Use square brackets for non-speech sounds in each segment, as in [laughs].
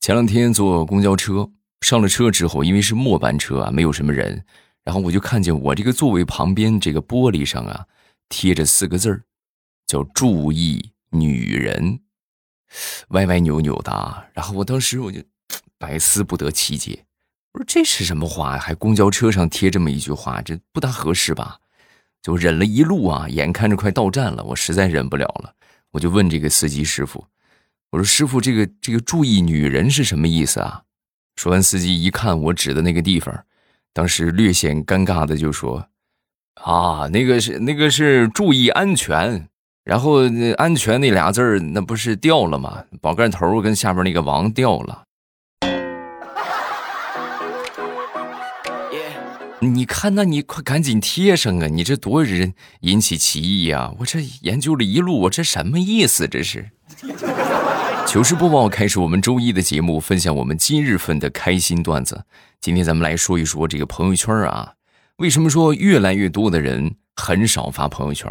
前两天坐公交车，上了车之后，因为是末班车啊，没有什么人，然后我就看见我这个座位旁边这个玻璃上啊，贴着四个字儿，叫“注意女人”，歪歪扭扭的。然后我当时我就百思不得其解，我说这是什么话？还公交车上贴这么一句话，这不大合适吧？就忍了一路啊，眼看着快到站了，我实在忍不了了，我就问这个司机师傅。我说：“师傅，这个这个注意女人是什么意思啊？”说完，司机一看我指的那个地方，当时略显尴尬的就说：“啊，那个是那个是注意安全，然后安全那俩字儿那不是掉了吗？宝盖头跟下边那个王掉了。”你看，那你快赶紧贴上啊！你这多人引起歧义啊！我这研究了一路，我这什么意思？这是。糗事播报开始，我们周一的节目，分享我们今日份的开心段子。今天咱们来说一说这个朋友圈啊，为什么说越来越多的人很少发朋友圈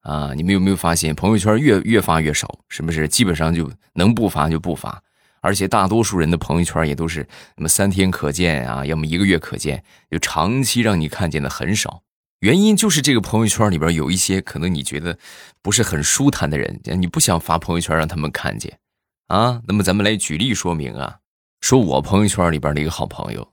啊？你们有没有发现，朋友圈越越发越少？是不是？基本上就能不发就不发，而且大多数人的朋友圈也都是那么三天可见啊，要么一个月可见，就长期让你看见的很少。原因就是这个朋友圈里边有一些可能你觉得不是很舒坦的人，你不想发朋友圈让他们看见。啊，那么咱们来举例说明啊。说我朋友圈里边的一个好朋友，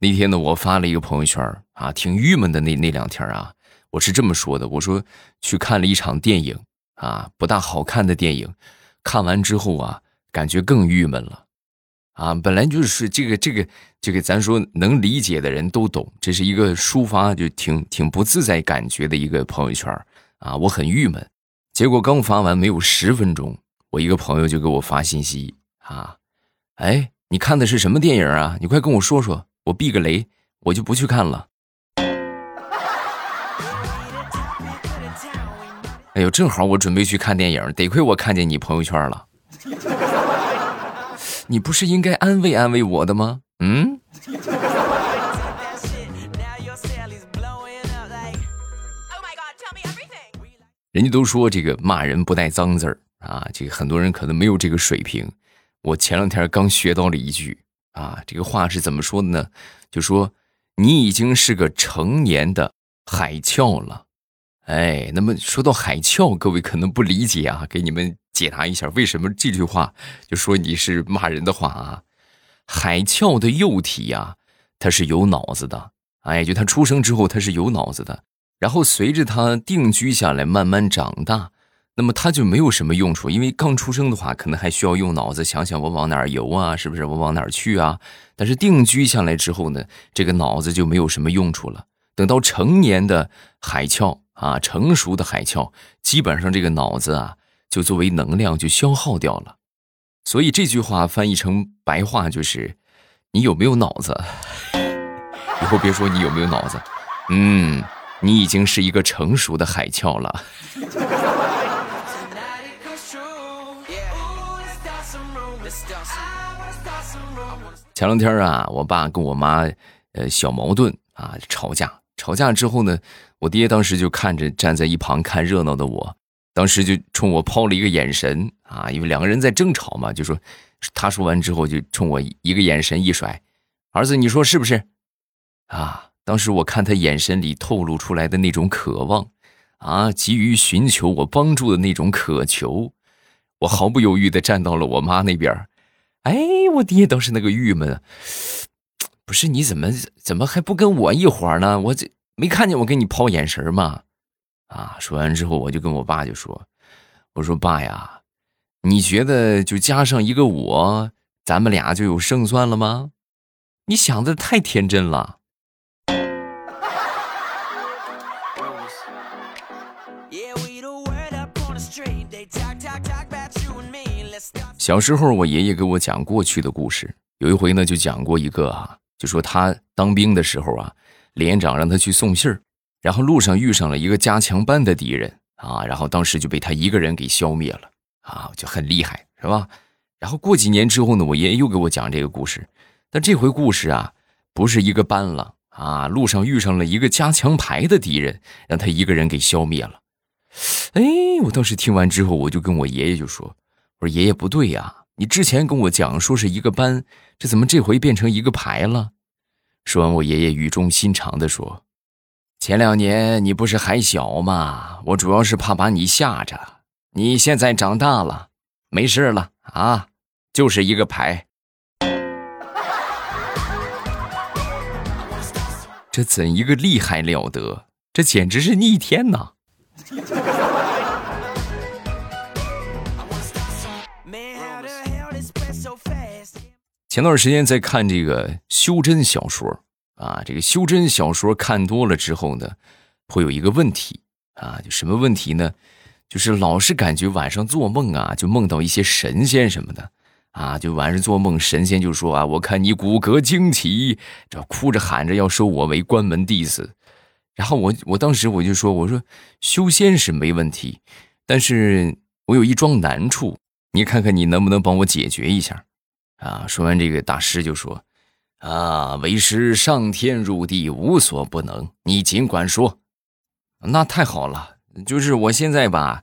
那天呢，我发了一个朋友圈啊，挺郁闷的。那那两天啊，我是这么说的：我说去看了一场电影啊，不大好看的电影，看完之后啊，感觉更郁闷了。啊，本来就是这个这个这个，咱说能理解的人都懂，这是一个抒发就挺挺不自在感觉的一个朋友圈啊，我很郁闷。结果刚发完没有十分钟。我一个朋友就给我发信息啊，哎，你看的是什么电影啊？你快跟我说说，我避个雷，我就不去看了。哎呦，正好我准备去看电影，得亏我看见你朋友圈了。你不是应该安慰安慰我的吗？嗯。人家都说这个骂人不带脏字儿。啊，这个很多人可能没有这个水平。我前两天刚学到了一句啊，这个话是怎么说的呢？就说你已经是个成年的海鞘了。哎，那么说到海鞘，各位可能不理解啊，给你们解答一下，为什么这句话就说你是骂人的话啊？海鞘的幼体呀，它是有脑子的。哎，就它出生之后，它是有脑子的，然后随着它定居下来，慢慢长大。那么它就没有什么用处，因为刚出生的话，可能还需要用脑子想想我往哪儿游啊，是不是我往哪儿去啊？但是定居下来之后呢，这个脑子就没有什么用处了。等到成年的海鞘啊，成熟的海鞘，基本上这个脑子啊，就作为能量就消耗掉了。所以这句话翻译成白话就是：你有没有脑子？[laughs] 以后别说你有没有脑子，嗯，你已经是一个成熟的海鞘了。前两天啊，我爸跟我妈，呃，小矛盾啊，吵架。吵架之后呢，我爹当时就看着站在一旁看热闹的我，当时就冲我抛了一个眼神啊，因为两个人在争吵嘛，就说，他说完之后就冲我一个眼神一甩，儿子，你说是不是？啊，当时我看他眼神里透露出来的那种渴望，啊，急于寻求我帮助的那种渴求，我毫不犹豫的站到了我妈那边。哎，我爹当时那个郁闷，不是你怎么怎么还不跟我一伙呢？我这没看见我给你抛眼神吗？啊！说完之后，我就跟我爸就说：“我说爸呀，你觉得就加上一个我，咱们俩就有胜算了吗？你想的太天真了。”小时候，我爷爷给我讲过去的故事。有一回呢，就讲过一个啊，就说他当兵的时候啊，连长让他去送信儿，然后路上遇上了一个加强班的敌人啊，然后当时就被他一个人给消灭了啊，就很厉害，是吧？然后过几年之后呢，我爷爷又给我讲这个故事，但这回故事啊，不是一个班了啊，路上遇上了一个加强排的敌人，让他一个人给消灭了。哎，我当时听完之后，我就跟我爷爷就说。我说爷爷不对呀，你之前跟我讲说是一个班，这怎么这回变成一个排了？说完，我爷爷语重心长的说：“前两年你不是还小吗？我主要是怕把你吓着。你现在长大了，没事了啊，就是一个排。这怎一个厉害了得？这简直是逆天呐！”前段时间在看这个修真小说啊，这个修真小说看多了之后呢，会有一个问题啊，就什么问题呢？就是老是感觉晚上做梦啊，就梦到一些神仙什么的啊，就晚上做梦，神仙就说啊，我看你骨骼惊奇，这哭着喊着要收我为关门弟子。然后我我当时我就说，我说修仙是没问题，但是我有一桩难处，你看看你能不能帮我解决一下。啊！说完这个，大师就说：“啊，为师上天入地无所不能，你尽管说。”那太好了，就是我现在吧，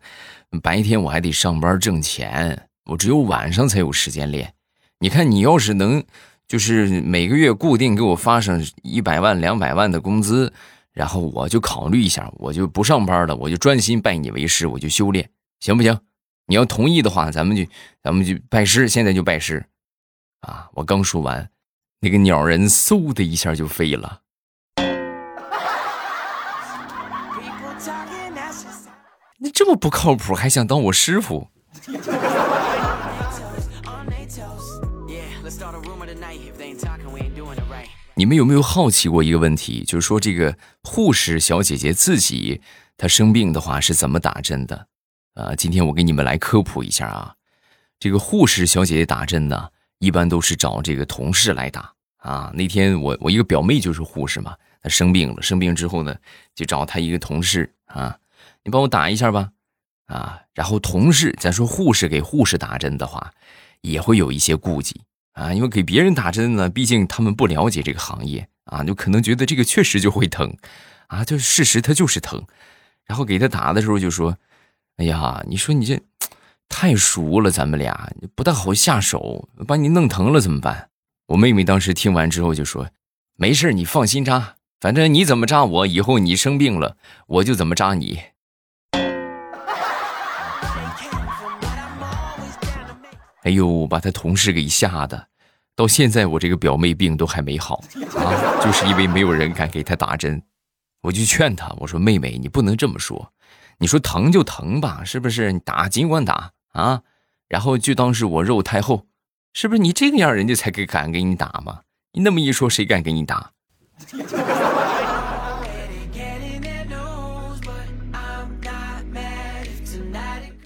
白天我还得上班挣钱，我只有晚上才有时间练。你看，你要是能，就是每个月固定给我发上一百万、两百万的工资，然后我就考虑一下，我就不上班了，我就专心拜你为师，我就修炼，行不行？你要同意的话，咱们就咱们就拜师，现在就拜师。啊！我刚说完，那个鸟人嗖的一下就飞了。[laughs] 你这么不靠谱，还想当我师傅？你们有没有好奇过一个问题？就是说，这个护士小姐姐自己她生病的话是怎么打针的？啊，今天我给你们来科普一下啊。这个护士小姐姐打针呢？一般都是找这个同事来打啊。那天我我一个表妹就是护士嘛，她生病了，生病之后呢，就找她一个同事啊，你帮我打一下吧，啊。然后同事，咱说护士给护士打针的话，也会有一些顾忌啊，因为给别人打针呢，毕竟他们不了解这个行业啊，就可能觉得这个确实就会疼啊，就事实它就是疼。然后给他打的时候就说：“哎呀，你说你这。”太熟了，咱们俩不大好下手，把你弄疼了怎么办？我妹妹当时听完之后就说：“没事，你放心扎，反正你怎么扎我，以后你生病了我就怎么扎你。”哎呦，把他同事给吓的，到现在我这个表妹病都还没好啊，就是因为没有人敢给她打针。我就劝她，我说：“妹妹，你不能这么说，你说疼就疼吧，是不是？你打尽管打。”啊，然后就当是我肉太厚，是不是你这个样，人家才敢给你打吗？你那么一说，谁敢给你打？[laughs]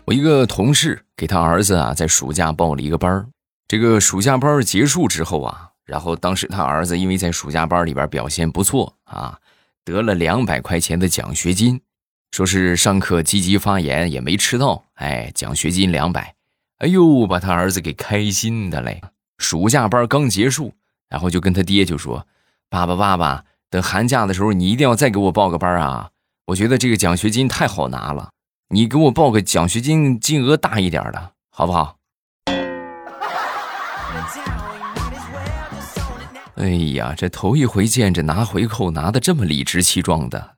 我一个同事给他儿子啊，在暑假报了一个班。这个暑假班结束之后啊，然后当时他儿子因为在暑假班里边表现不错啊，得了两百块钱的奖学金。说是上课积极发言也没迟到，哎，奖学金两百，哎呦，把他儿子给开心的嘞。暑假班刚结束，然后就跟他爹就说：“爸爸，爸爸，等寒假的时候你一定要再给我报个班啊！我觉得这个奖学金太好拿了，你给我报个奖学金金额大一点的，好不好？”哎呀，这头一回见着拿回扣拿的这么理直气壮的。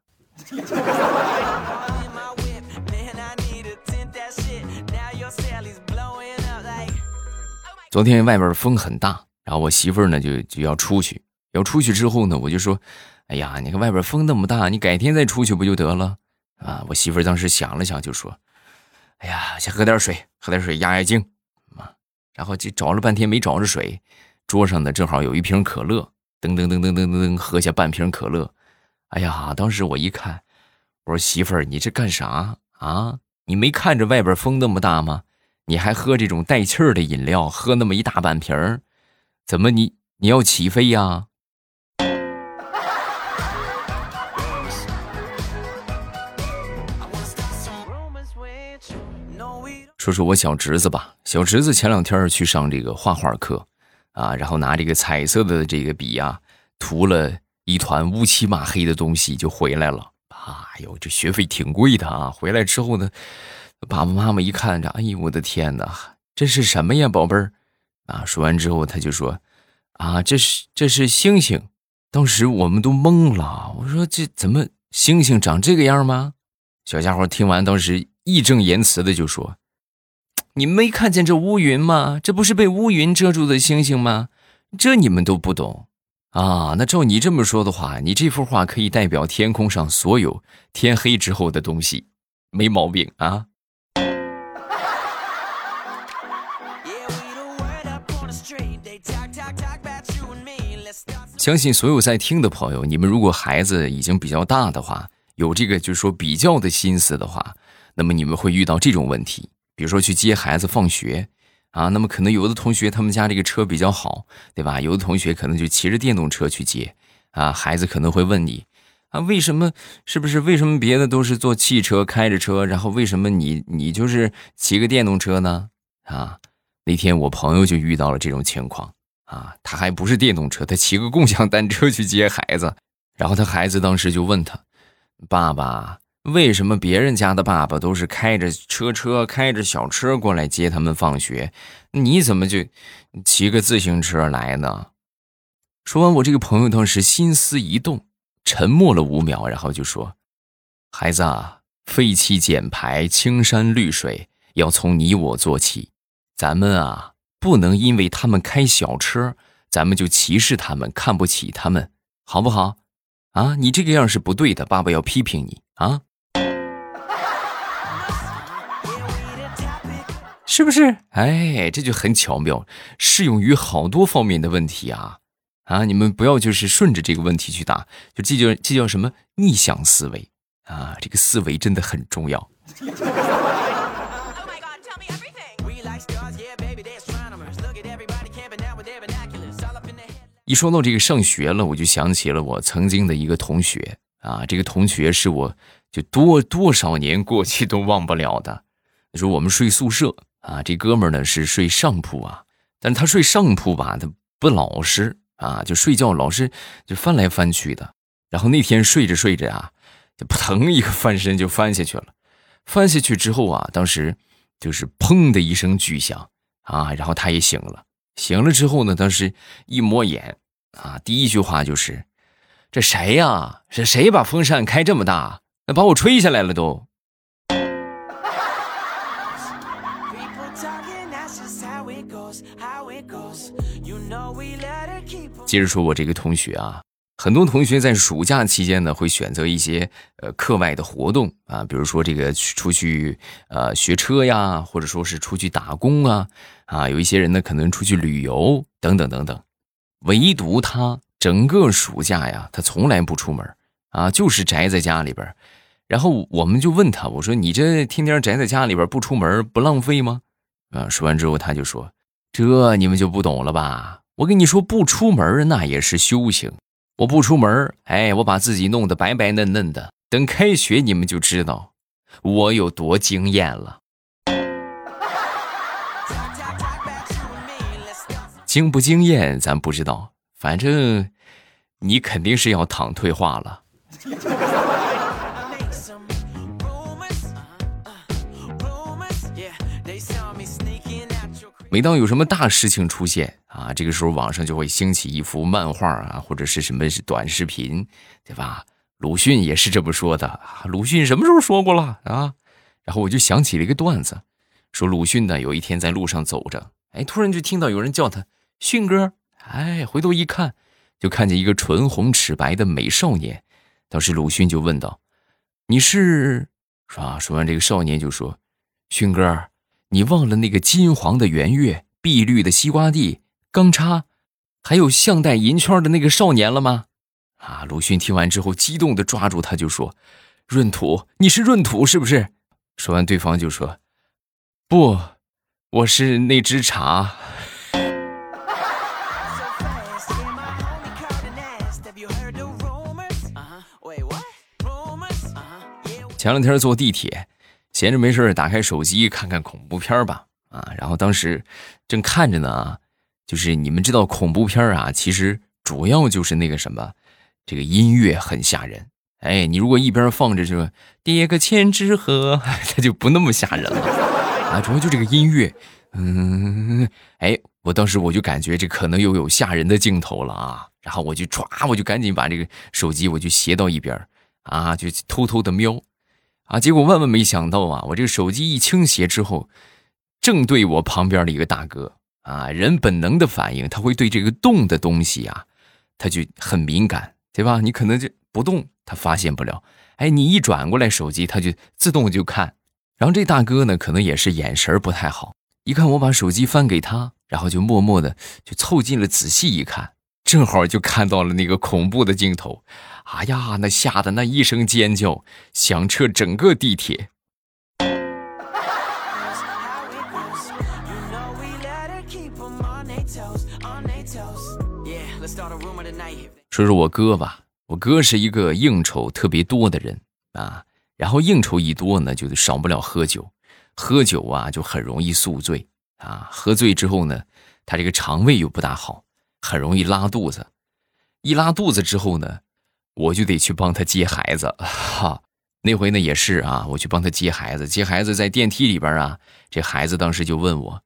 昨天外边风很大，然后我媳妇儿呢就就要出去，要出去之后呢，我就说：“哎呀，你看外边风那么大，你改天再出去不就得了？”啊，我媳妇儿当时想了想就说：“哎呀，先喝点水，喝点水压压惊。”啊，然后就找了半天没找着水，桌上呢正好有一瓶可乐，噔噔噔噔噔噔噔喝下半瓶可乐。哎呀，当时我一看，我说媳妇儿，你这干啥啊？你没看着外边风那么大吗？你还喝这种带气儿的饮料，喝那么一大半瓶儿，怎么你你要起飞呀？说说我小侄子吧，小侄子前两天去上这个画画课，啊，然后拿这个彩色的这个笔呀，涂了一团乌漆嘛黑的东西就回来了。哎呦，这学费挺贵的啊！回来之后呢？爸爸妈妈一看着，哎呦我的天哪，这是什么呀，宝贝儿？啊，说完之后他就说：“啊，这是这是星星。”当时我们都懵了，我说：“这怎么星星长这个样吗？”小家伙听完，当时义正言辞的就说：“你没看见这乌云吗？这不是被乌云遮住的星星吗？这你们都不懂啊？那照你这么说的话，你这幅画可以代表天空上所有天黑之后的东西，没毛病啊。”相信所有在听的朋友，你们如果孩子已经比较大的话，有这个就是说比较的心思的话，那么你们会遇到这种问题，比如说去接孩子放学啊，那么可能有的同学他们家这个车比较好，对吧？有的同学可能就骑着电动车去接啊，孩子可能会问你啊，为什么？是不是为什么别的都是坐汽车开着车，然后为什么你你就是骑个电动车呢？啊，那天我朋友就遇到了这种情况。啊，他还不是电动车，他骑个共享单车去接孩子，然后他孩子当时就问他：“爸爸，为什么别人家的爸爸都是开着车车、开着小车过来接他们放学，你怎么就骑个自行车来呢？”说完，我这个朋友当时心思一动，沉默了五秒，然后就说：“孩子，啊，废气减排、青山绿水要从你我做起，咱们啊。”不能因为他们开小车，咱们就歧视他们，看不起他们，好不好？啊，你这个样是不对的，爸爸要批评你啊，是不是？哎，这就很巧妙，适用于好多方面的问题啊啊！你们不要就是顺着这个问题去答，就这叫这叫什么逆向思维啊？这个思维真的很重要。一说到这个上学了，我就想起了我曾经的一个同学啊，这个同学是我就多多少年过去都忘不了的。那时候我们睡宿舍啊，这哥们呢是睡上铺啊，但是他睡上铺吧，他不老实啊，就睡觉老是就翻来翻去的。然后那天睡着睡着啊，就扑腾一个翻身就翻下去了。翻下去之后啊，当时就是砰的一声巨响啊，然后他也醒了。醒了之后呢，当时一摸眼，啊，第一句话就是：“这谁呀？是谁把风扇开这么大？那把我吹下来了都。”接着说，我这个同学啊，很多同学在暑假期间呢，会选择一些呃课外的活动啊，比如说这个出去呃学车呀，或者说是出去打工啊。啊，有一些人呢，可能出去旅游等等等等，唯独他整个暑假呀，他从来不出门啊，就是宅在家里边。然后我们就问他，我说：“你这天天宅在家里边不出门，不浪费吗？”啊，说完之后他就说：“这你们就不懂了吧？我跟你说，不出门那也是修行。我不出门，哎，我把自己弄得白白嫩嫩的，等开学你们就知道我有多惊艳了。”惊不惊艳，咱不知道。反正你肯定是要躺退化了。每当有什么大事情出现啊，这个时候网上就会兴起一幅漫画啊，或者是什么短视频，对吧？鲁迅也是这么说的啊。鲁迅什么时候说过了啊？然后我就想起了一个段子，说鲁迅呢有一天在路上走着，哎，突然就听到有人叫他。迅哥，哎，回头一看，就看见一个唇红齿白的美少年。当时鲁迅就问道：“你是？”是吧？说完，这个少年就说：“迅哥，你忘了那个金黄的圆月、碧绿的西瓜地、钢叉，还有项带银圈的那个少年了吗？”啊！鲁迅听完之后，激动的抓住他就说：“闰土，你是闰土是不是？”说完，对方就说：“不，我是那只茶。”前两天坐地铁，闲着没事打开手机看看恐怖片吧。啊，然后当时正看着呢，啊就是你们知道恐怖片啊，其实主要就是那个什么，这个音乐很吓人。哎，你如果一边放着这个叠个千纸鹤，[laughs] 它就不那么吓人了。啊，主要就这个音乐，嗯，哎，我当时我就感觉这可能又有吓人的镜头了啊，然后我就唰，我就赶紧把这个手机我就斜到一边啊，就偷偷的瞄，啊，结果万万没想到啊，我这个手机一倾斜之后，正对我旁边的一个大哥啊，人本能的反应，他会对这个动的东西啊，他就很敏感，对吧？你可能就不动，他发现不了，哎，你一转过来手机，他就自动就看，然后这大哥呢，可能也是眼神不太好。一看我把手机翻给他，然后就默默的就凑近了仔细一看，正好就看到了那个恐怖的镜头，哎呀，那吓得那一声尖叫响彻整个地铁。说说我哥吧，我哥是一个应酬特别多的人啊，然后应酬一多呢，就少不了喝酒。喝酒啊，就很容易宿醉啊！喝醉之后呢，他这个肠胃又不大好，很容易拉肚子。一拉肚子之后呢，我就得去帮他接孩子。[laughs] 哈，那回呢也是啊，我去帮他接孩子。接孩子在电梯里边啊，这孩子当时就问我：“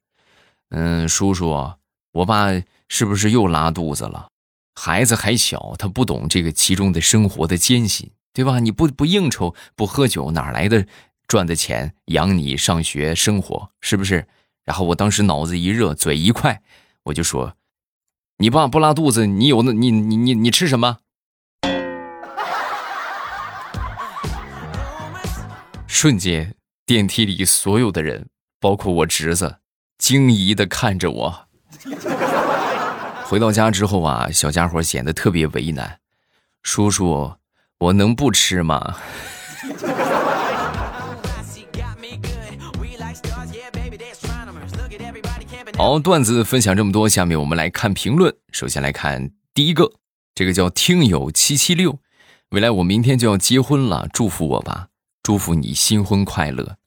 嗯，叔叔，我爸是不是又拉肚子了？”孩子还小，他不懂这个其中的生活的艰辛，对吧？你不不应酬，不喝酒，哪来的？赚的钱养你上学生活是不是？然后我当时脑子一热，嘴一快，我就说：“你爸不拉肚子，你有那，你你你你吃什么？”瞬间，电梯里所有的人，包括我侄子，惊疑的看着我。回到家之后啊，小家伙显得特别为难：“叔叔，我能不吃吗？” [laughs] 好，段子分享这么多，下面我们来看评论。首先来看第一个，这个叫听友七七六，未来我明天就要结婚了，祝福我吧，祝福你新婚快乐，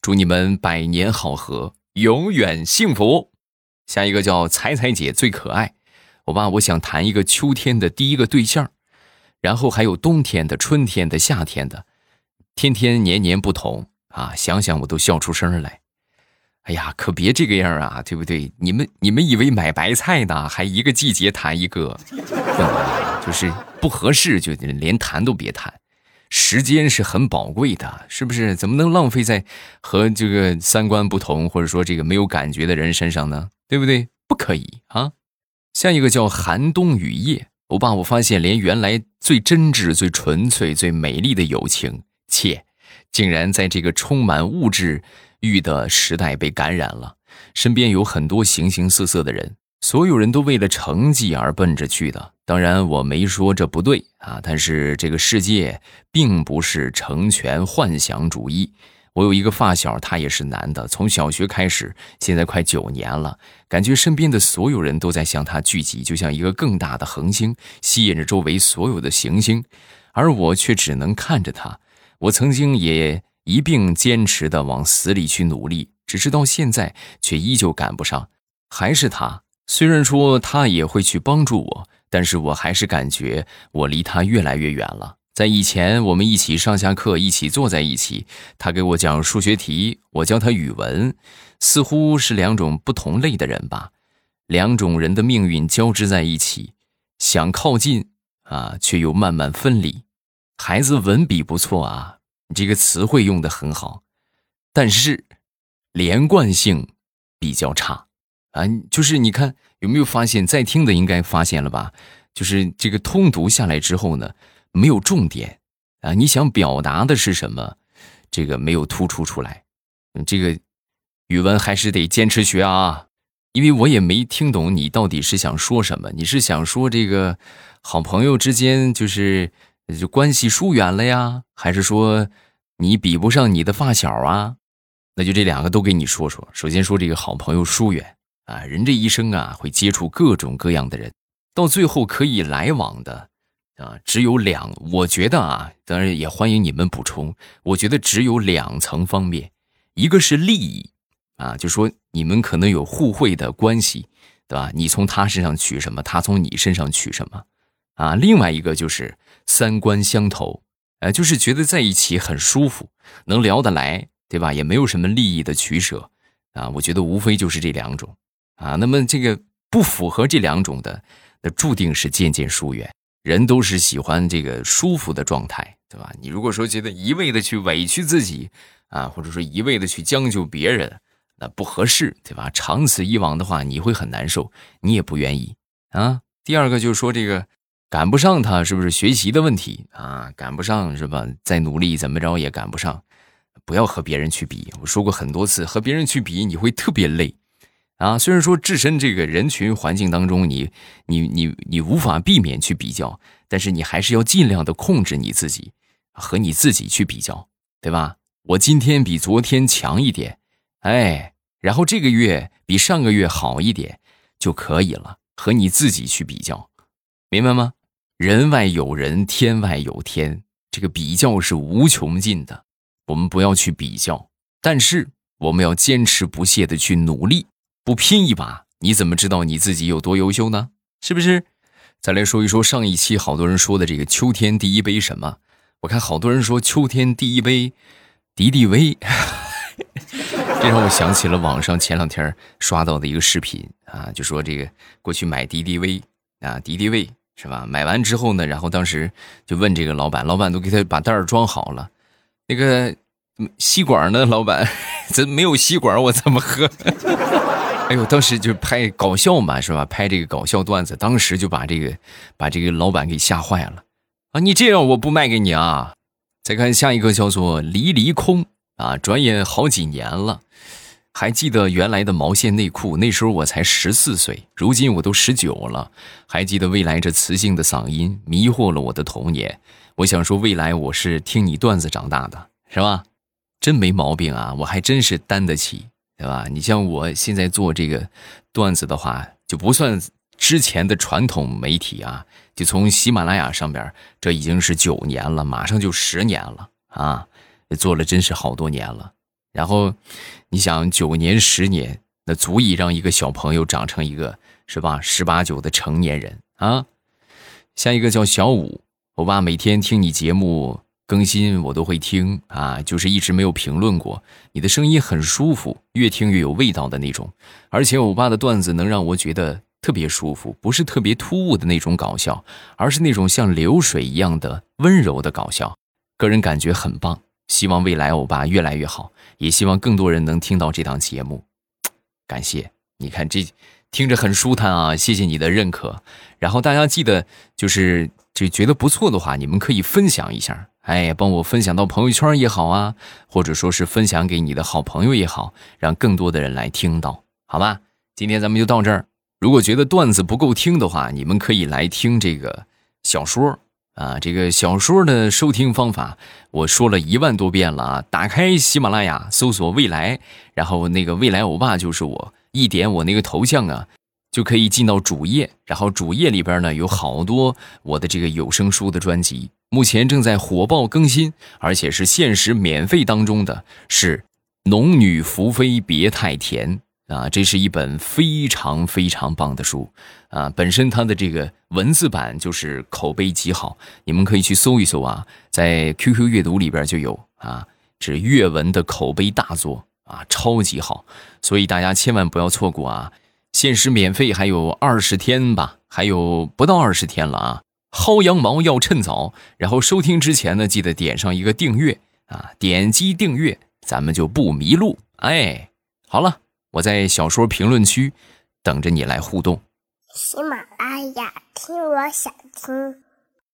祝你们百年好合，永远幸福。下一个叫彩彩姐最可爱，我爸我想谈一个秋天的第一个对象，然后还有冬天的、春天的、夏天的，天天年年不同。啊，想想我都笑出声来。哎呀，可别这个样啊，对不对？你们你们以为买白菜呢，还一个季节谈一个，就是不合适就连谈都别谈。时间是很宝贵的，是不是？怎么能浪费在和这个三观不同或者说这个没有感觉的人身上呢？对不对？不可以啊！下一个叫寒冬雨夜，欧巴，我发现连原来最真挚、最纯粹、最美丽的友情，切，竟然在这个充满物质。玉的时代被感染了，身边有很多形形色色的人，所有人都为了成绩而奔着去的。当然，我没说这不对啊，但是这个世界并不是成全幻想主义。我有一个发小，他也是男的，从小学开始，现在快九年了，感觉身边的所有人都在向他聚集，就像一个更大的恒星，吸引着周围所有的行星，而我却只能看着他。我曾经也。一并坚持的往死里去努力，只是到现在却依旧赶不上。还是他，虽然说他也会去帮助我，但是我还是感觉我离他越来越远了。在以前，我们一起上下课，一起坐在一起，他给我讲数学题，我教他语文，似乎是两种不同类的人吧，两种人的命运交织在一起，想靠近啊，却又慢慢分离。孩子文笔不错啊。你这个词汇用的很好，但是连贯性比较差啊！就是你看有没有发现，在听的应该发现了吧？就是这个通读下来之后呢，没有重点啊！你想表达的是什么？这个没有突出出来。这个语文还是得坚持学啊，因为我也没听懂你到底是想说什么。你是想说这个好朋友之间就是？就关系疏远了呀，还是说你比不上你的发小啊？那就这两个都给你说说。首先说这个好朋友疏远啊，人这一生啊会接触各种各样的人，到最后可以来往的啊只有两。我觉得啊，当然也欢迎你们补充。我觉得只有两层方面，一个是利益啊，就说你们可能有互惠的关系，对吧？你从他身上取什么，他从你身上取什么。啊，另外一个就是三观相投，呃，就是觉得在一起很舒服，能聊得来，对吧？也没有什么利益的取舍，啊，我觉得无非就是这两种，啊，那么这个不符合这两种的，那注定是渐渐疏远。人都是喜欢这个舒服的状态，对吧？你如果说觉得一味的去委屈自己啊，或者说一味的去将就别人，那不合适，对吧？长此以往的话，你会很难受，你也不愿意啊。第二个就是说这个赶不上他，是不是学习的问题啊？赶不上是吧？再努力怎么着也赶不上，不要和别人去比。我说过很多次，和别人去比你会特别累。啊，虽然说置身这个人群环境当中，你、你、你、你无法避免去比较，但是你还是要尽量的控制你自己，和你自己去比较，对吧？我今天比昨天强一点，哎，然后这个月比上个月好一点就可以了，和你自己去比较，明白吗？人外有人，天外有天，这个比较是无穷尽的，我们不要去比较，但是我们要坚持不懈的去努力。不拼一把，你怎么知道你自己有多优秀呢？是不是？再来说一说上一期好多人说的这个秋天第一杯什么？我看好多人说秋天第一杯敌敌畏，[laughs] 这让我想起了网上前两天刷到的一个视频啊，就说这个过去买敌敌畏啊，敌敌畏是吧？买完之后呢，然后当时就问这个老板，老板都给他把袋儿装好了，那个吸管呢？老板，[laughs] 这没有吸管，我怎么喝？[laughs] 哎呦，当时就拍搞笑嘛，是吧？拍这个搞笑段子，当时就把这个把这个老板给吓坏了啊！你这样我不卖给你啊！再看下一个叫做离离空啊，转眼好几年了，还记得原来的毛线内裤，那时候我才十四岁，如今我都十九了，还记得未来这磁性的嗓音迷惑了我的童年。我想说，未来我是听你段子长大的，是吧？真没毛病啊，我还真是担得起。对吧？你像我现在做这个段子的话，就不算之前的传统媒体啊，就从喜马拉雅上边，这已经是九年了，马上就十年了啊，做了真是好多年了。然后你想九年十年，那足以让一个小朋友长成一个是吧十八九的成年人啊。下一个叫小五，我爸每天听你节目。更新我都会听啊，就是一直没有评论过。你的声音很舒服，越听越有味道的那种。而且欧巴的段子能让我觉得特别舒服，不是特别突兀的那种搞笑，而是那种像流水一样的温柔的搞笑。个人感觉很棒，希望未来欧巴越来越好，也希望更多人能听到这档节目。[tsk] 感谢，你看这听着很舒坦啊，谢谢你的认可。然后大家记得，就是就觉得不错的话，你们可以分享一下。哎，帮我分享到朋友圈也好啊，或者说是分享给你的好朋友也好，让更多的人来听到，好吧？今天咱们就到这儿。如果觉得段子不够听的话，你们可以来听这个小说啊。这个小说的收听方法，我说了一万多遍了啊。打开喜马拉雅，搜索“未来”，然后那个“未来欧巴”就是我，一点我那个头像啊，就可以进到主页。然后主页里边呢，有好多我的这个有声书的专辑。目前正在火爆更新，而且是限时免费当中的是《农女福妃别太甜》啊，这是一本非常非常棒的书啊！本身它的这个文字版就是口碑极好，你们可以去搜一搜啊，在 QQ 阅读里边就有啊，是阅文的口碑大作啊，超级好，所以大家千万不要错过啊！限时免费还有二十天吧，还有不到二十天了啊！薅羊毛要趁早，然后收听之前呢，记得点上一个订阅啊！点击订阅，咱们就不迷路。哎，好了，我在小说评论区等着你来互动。喜马拉雅，听我想听。